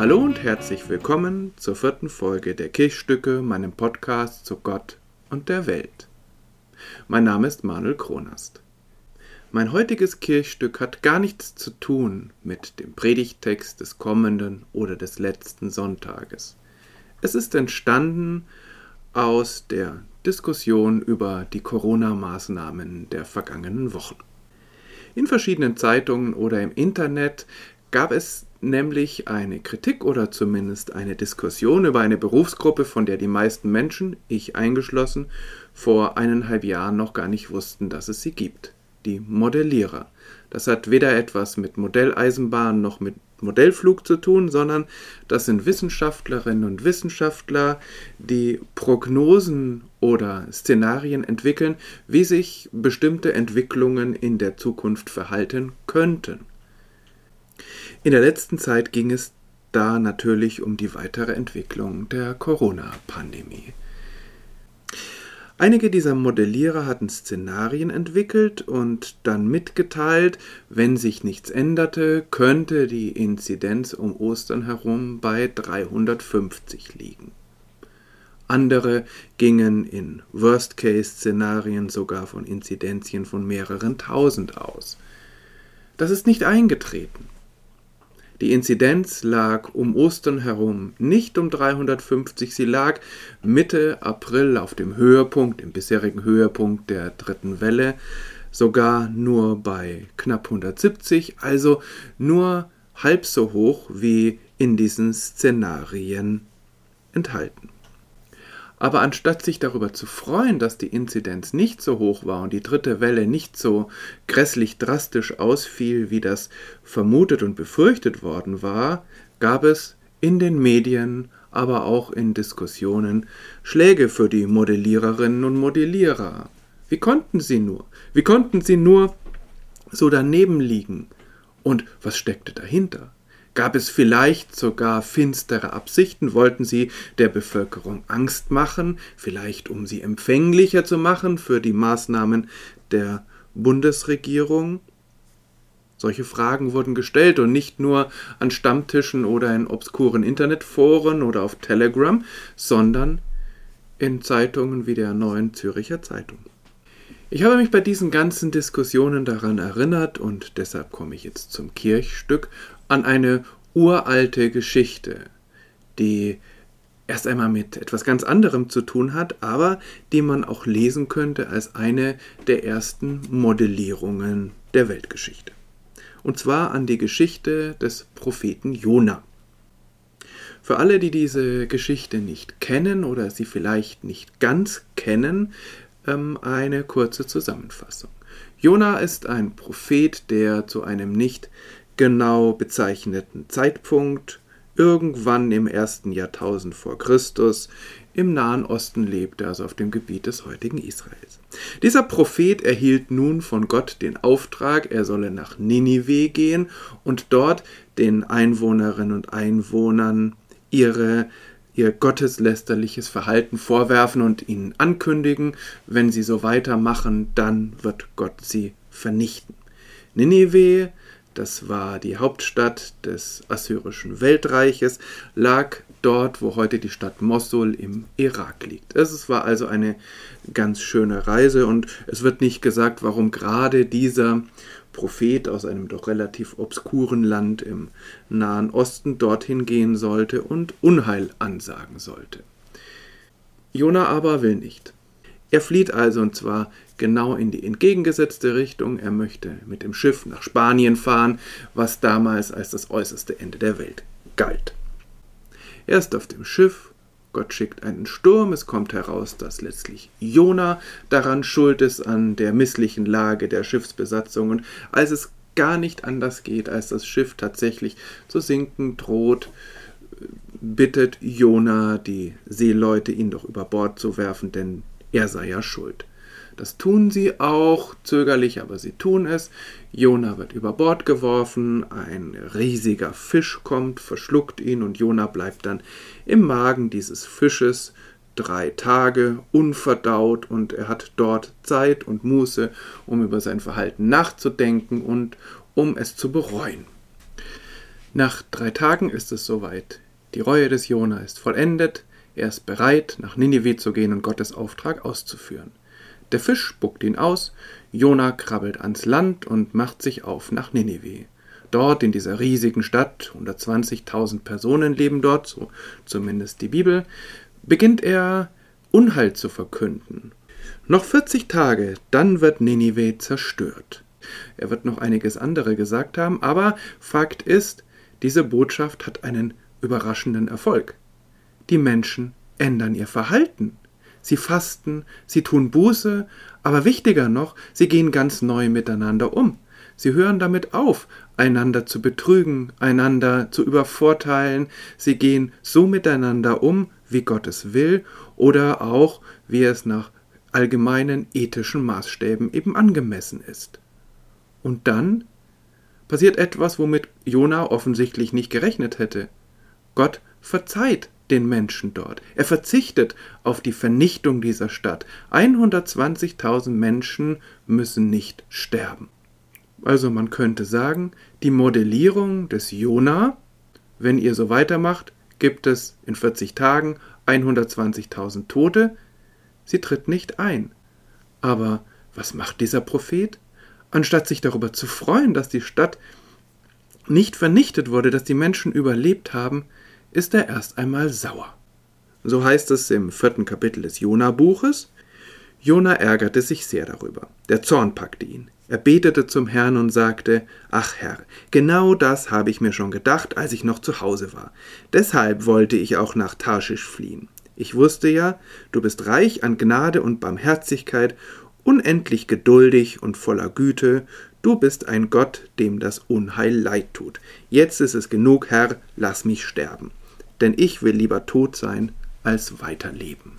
Hallo und herzlich willkommen zur vierten Folge der Kirchstücke, meinem Podcast zu Gott und der Welt. Mein Name ist Manuel Kronast. Mein heutiges Kirchstück hat gar nichts zu tun mit dem Predigttext des kommenden oder des letzten Sonntages. Es ist entstanden aus der Diskussion über die Corona-Maßnahmen der vergangenen Wochen. In verschiedenen Zeitungen oder im Internet gab es nämlich eine Kritik oder zumindest eine Diskussion über eine Berufsgruppe, von der die meisten Menschen, ich eingeschlossen, vor eineinhalb Jahren noch gar nicht wussten, dass es sie gibt. Die Modellierer. Das hat weder etwas mit Modelleisenbahn noch mit Modellflug zu tun, sondern das sind Wissenschaftlerinnen und Wissenschaftler, die Prognosen oder Szenarien entwickeln, wie sich bestimmte Entwicklungen in der Zukunft verhalten könnten. In der letzten Zeit ging es da natürlich um die weitere Entwicklung der Corona-Pandemie. Einige dieser Modellierer hatten Szenarien entwickelt und dann mitgeteilt, wenn sich nichts änderte, könnte die Inzidenz um Ostern herum bei 350 liegen. Andere gingen in Worst-Case-Szenarien sogar von Inzidenzien von mehreren tausend aus. Das ist nicht eingetreten. Die Inzidenz lag um Ostern herum nicht um 350, sie lag Mitte April auf dem Höhepunkt, dem bisherigen Höhepunkt der dritten Welle, sogar nur bei knapp 170, also nur halb so hoch wie in diesen Szenarien enthalten. Aber anstatt sich darüber zu freuen, dass die Inzidenz nicht so hoch war und die dritte Welle nicht so grässlich drastisch ausfiel, wie das vermutet und befürchtet worden war, gab es in den Medien, aber auch in Diskussionen Schläge für die Modelliererinnen und Modellierer. Wie konnten sie nur? Wie konnten sie nur so daneben liegen? Und was steckte dahinter? Gab es vielleicht sogar finstere Absichten? Wollten sie der Bevölkerung Angst machen, vielleicht um sie empfänglicher zu machen für die Maßnahmen der Bundesregierung? Solche Fragen wurden gestellt und nicht nur an Stammtischen oder in obskuren Internetforen oder auf Telegram, sondern in Zeitungen wie der Neuen Züricher Zeitung. Ich habe mich bei diesen ganzen Diskussionen daran erinnert und deshalb komme ich jetzt zum Kirchstück an eine uralte Geschichte, die erst einmal mit etwas ganz anderem zu tun hat, aber die man auch lesen könnte als eine der ersten Modellierungen der Weltgeschichte. Und zwar an die Geschichte des Propheten Jona. Für alle, die diese Geschichte nicht kennen oder sie vielleicht nicht ganz kennen, ähm, eine kurze Zusammenfassung. Jona ist ein Prophet, der zu einem nicht genau bezeichneten Zeitpunkt, irgendwann im ersten Jahrtausend vor Christus, im Nahen Osten lebte, also auf dem Gebiet des heutigen Israels. Dieser Prophet erhielt nun von Gott den Auftrag, er solle nach Ninive gehen und dort den Einwohnerinnen und Einwohnern ihre ihr gotteslästerliches Verhalten vorwerfen und ihnen ankündigen, wenn sie so weitermachen, dann wird Gott sie vernichten. Ninive das war die Hauptstadt des assyrischen Weltreiches, lag dort, wo heute die Stadt Mossul im Irak liegt. Es war also eine ganz schöne Reise und es wird nicht gesagt, warum gerade dieser Prophet aus einem doch relativ obskuren Land im Nahen Osten dorthin gehen sollte und Unheil ansagen sollte. Jona aber will nicht. Er flieht also und zwar genau in die entgegengesetzte Richtung. Er möchte mit dem Schiff nach Spanien fahren, was damals als das äußerste Ende der Welt galt. Er ist auf dem Schiff, Gott schickt einen Sturm, es kommt heraus, dass letztlich Jona daran schuld ist an der misslichen Lage der Schiffsbesatzung und als es gar nicht anders geht, als das Schiff tatsächlich zu sinken droht, bittet Jona die Seeleute, ihn doch über Bord zu werfen, denn er sei ja schuld. Das tun sie auch, zögerlich, aber sie tun es. Jona wird über Bord geworfen, ein riesiger Fisch kommt, verschluckt ihn und Jona bleibt dann im Magen dieses Fisches drei Tage unverdaut und er hat dort Zeit und Muße, um über sein Verhalten nachzudenken und um es zu bereuen. Nach drei Tagen ist es soweit. Die Reue des Jona ist vollendet. Er ist bereit, nach Ninive zu gehen und Gottes Auftrag auszuführen. Der Fisch spuckt ihn aus. Jona krabbelt ans Land und macht sich auf nach Ninive. Dort in dieser riesigen Stadt, 120.000 Personen leben dort, so zumindest die Bibel, beginnt er Unheil zu verkünden. Noch 40 Tage, dann wird Ninive zerstört. Er wird noch einiges andere gesagt haben, aber Fakt ist, diese Botschaft hat einen überraschenden Erfolg. Die Menschen ändern ihr Verhalten. Sie fasten, sie tun Buße, aber wichtiger noch, sie gehen ganz neu miteinander um. Sie hören damit auf, einander zu betrügen, einander zu übervorteilen. Sie gehen so miteinander um, wie Gott es will, oder auch, wie es nach allgemeinen ethischen Maßstäben eben angemessen ist. Und dann passiert etwas, womit Jona offensichtlich nicht gerechnet hätte. Gott verzeiht den Menschen dort. Er verzichtet auf die Vernichtung dieser Stadt. 120.000 Menschen müssen nicht sterben. Also man könnte sagen, die Modellierung des Jona, wenn ihr so weitermacht, gibt es in 40 Tagen 120.000 Tote, sie tritt nicht ein. Aber was macht dieser Prophet? Anstatt sich darüber zu freuen, dass die Stadt nicht vernichtet wurde, dass die Menschen überlebt haben, ist er erst einmal sauer. So heißt es im vierten Kapitel des Jona-Buches. Jona ärgerte sich sehr darüber. Der Zorn packte ihn. Er betete zum Herrn und sagte, Ach Herr, genau das habe ich mir schon gedacht, als ich noch zu Hause war. Deshalb wollte ich auch nach Tarschisch fliehen. Ich wusste ja, du bist reich an Gnade und Barmherzigkeit, unendlich geduldig und voller Güte, du bist ein Gott, dem das Unheil leid tut. Jetzt ist es genug, Herr, lass mich sterben, denn ich will lieber tot sein, als weiterleben.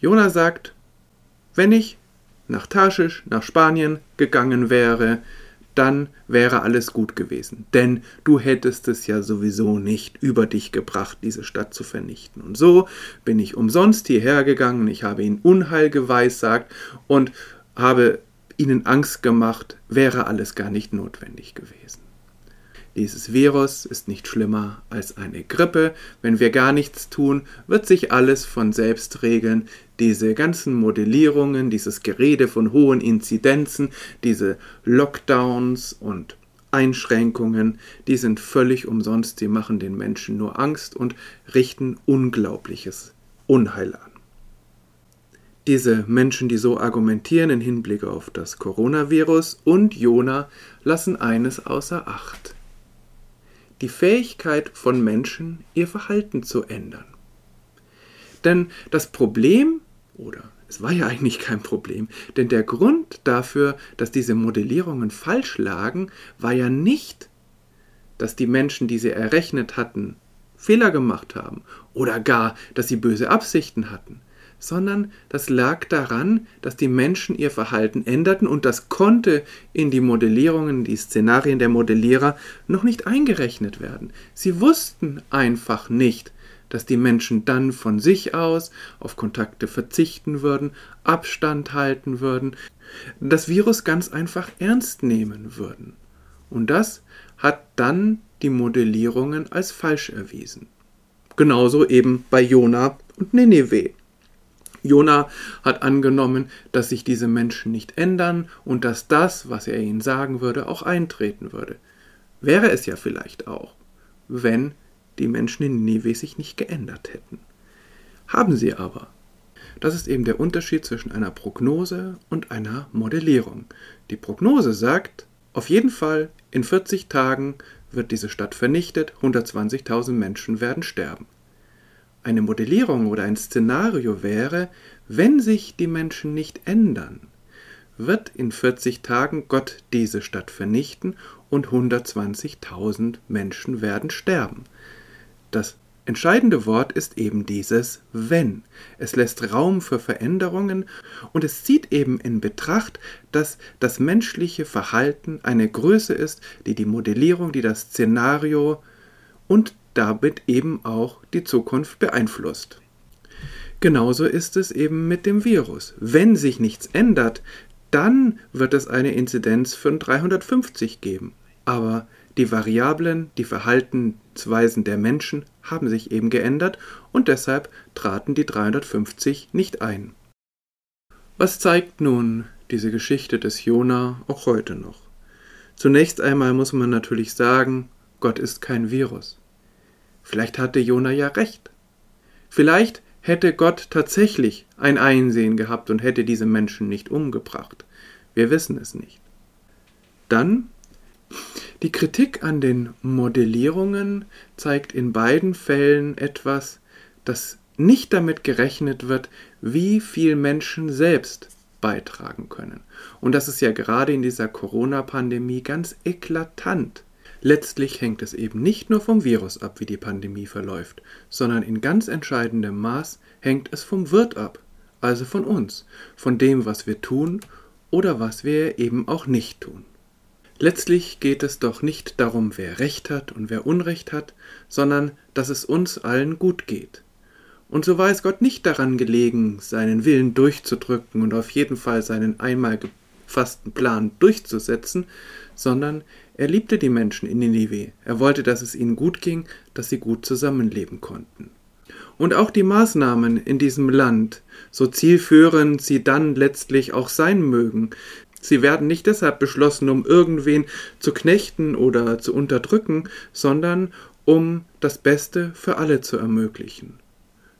Jona sagt, wenn ich nach Tarschisch, nach Spanien gegangen wäre, dann wäre alles gut gewesen. Denn du hättest es ja sowieso nicht über dich gebracht, diese Stadt zu vernichten. Und so bin ich umsonst hierher gegangen, ich habe ihnen Unheil geweissagt und habe ihnen Angst gemacht, wäre alles gar nicht notwendig gewesen. Dieses Virus ist nicht schlimmer als eine Grippe. Wenn wir gar nichts tun, wird sich alles von selbst regeln. Diese ganzen Modellierungen, dieses Gerede von hohen Inzidenzen, diese Lockdowns und Einschränkungen, die sind völlig umsonst, sie machen den Menschen nur Angst und richten unglaubliches Unheil an. Diese Menschen, die so argumentieren im Hinblick auf das Coronavirus und Jona, lassen eines außer Acht die Fähigkeit von Menschen, ihr Verhalten zu ändern. Denn das Problem, oder es war ja eigentlich kein Problem, denn der Grund dafür, dass diese Modellierungen falsch lagen, war ja nicht, dass die Menschen, die sie errechnet hatten, Fehler gemacht haben oder gar, dass sie böse Absichten hatten sondern das lag daran, dass die Menschen ihr Verhalten änderten und das konnte in die Modellierungen, die Szenarien der Modellierer noch nicht eingerechnet werden. Sie wussten einfach nicht, dass die Menschen dann von sich aus auf Kontakte verzichten würden, Abstand halten würden, das Virus ganz einfach ernst nehmen würden. Und das hat dann die Modellierungen als falsch erwiesen. Genauso eben bei Jona und Nineveh. Jona hat angenommen, dass sich diese Menschen nicht ändern und dass das, was er ihnen sagen würde, auch eintreten würde. Wäre es ja vielleicht auch, wenn die Menschen in Nineveh sich nicht geändert hätten. Haben sie aber. Das ist eben der Unterschied zwischen einer Prognose und einer Modellierung. Die Prognose sagt, auf jeden Fall in 40 Tagen wird diese Stadt vernichtet, 120.000 Menschen werden sterben. Eine Modellierung oder ein Szenario wäre, wenn sich die Menschen nicht ändern, wird in 40 Tagen Gott diese Stadt vernichten und 120.000 Menschen werden sterben. Das entscheidende Wort ist eben dieses wenn. Es lässt Raum für Veränderungen und es zieht eben in Betracht, dass das menschliche Verhalten eine Größe ist, die die Modellierung, die das Szenario und damit eben auch die Zukunft beeinflusst. Genauso ist es eben mit dem Virus. Wenn sich nichts ändert, dann wird es eine Inzidenz von 350 geben. Aber die Variablen, die Verhaltensweisen der Menschen haben sich eben geändert und deshalb traten die 350 nicht ein. Was zeigt nun diese Geschichte des Jona auch heute noch? Zunächst einmal muss man natürlich sagen, Gott ist kein Virus. Vielleicht hatte Jona ja recht. Vielleicht hätte Gott tatsächlich ein Einsehen gehabt und hätte diese Menschen nicht umgebracht. Wir wissen es nicht. Dann die Kritik an den Modellierungen zeigt in beiden Fällen etwas, dass nicht damit gerechnet wird, wie viel Menschen selbst beitragen können. Und das ist ja gerade in dieser Corona-Pandemie ganz eklatant. Letztlich hängt es eben nicht nur vom Virus ab, wie die Pandemie verläuft, sondern in ganz entscheidendem Maß hängt es vom Wirt ab, also von uns, von dem, was wir tun oder was wir eben auch nicht tun. Letztlich geht es doch nicht darum, wer Recht hat und wer Unrecht hat, sondern dass es uns allen gut geht. Und so war es Gott nicht daran gelegen, seinen Willen durchzudrücken und auf jeden Fall seinen einmal gefassten Plan durchzusetzen, sondern er liebte die Menschen in Ninive. Er wollte, dass es ihnen gut ging, dass sie gut zusammenleben konnten. Und auch die Maßnahmen in diesem Land, so zielführend sie dann letztlich auch sein mögen, Sie werden nicht deshalb beschlossen, um irgendwen zu knechten oder zu unterdrücken, sondern um das Beste für alle zu ermöglichen.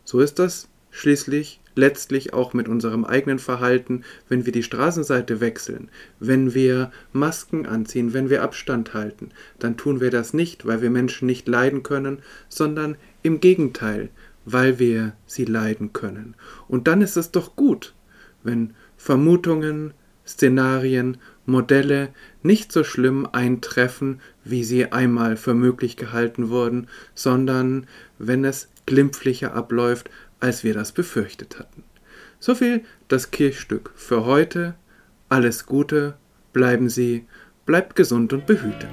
So ist das schließlich letztlich auch mit unserem eigenen Verhalten, wenn wir die Straßenseite wechseln, wenn wir Masken anziehen, wenn wir Abstand halten, dann tun wir das nicht, weil wir Menschen nicht leiden können, sondern im Gegenteil, weil wir sie leiden können. Und dann ist es doch gut, wenn Vermutungen, Szenarien, Modelle nicht so schlimm eintreffen, wie sie einmal für möglich gehalten wurden, sondern wenn es glimpflicher abläuft, als wir das befürchtet hatten. Soviel das Kirchstück für heute. Alles Gute, bleiben Sie, bleibt gesund und behütet.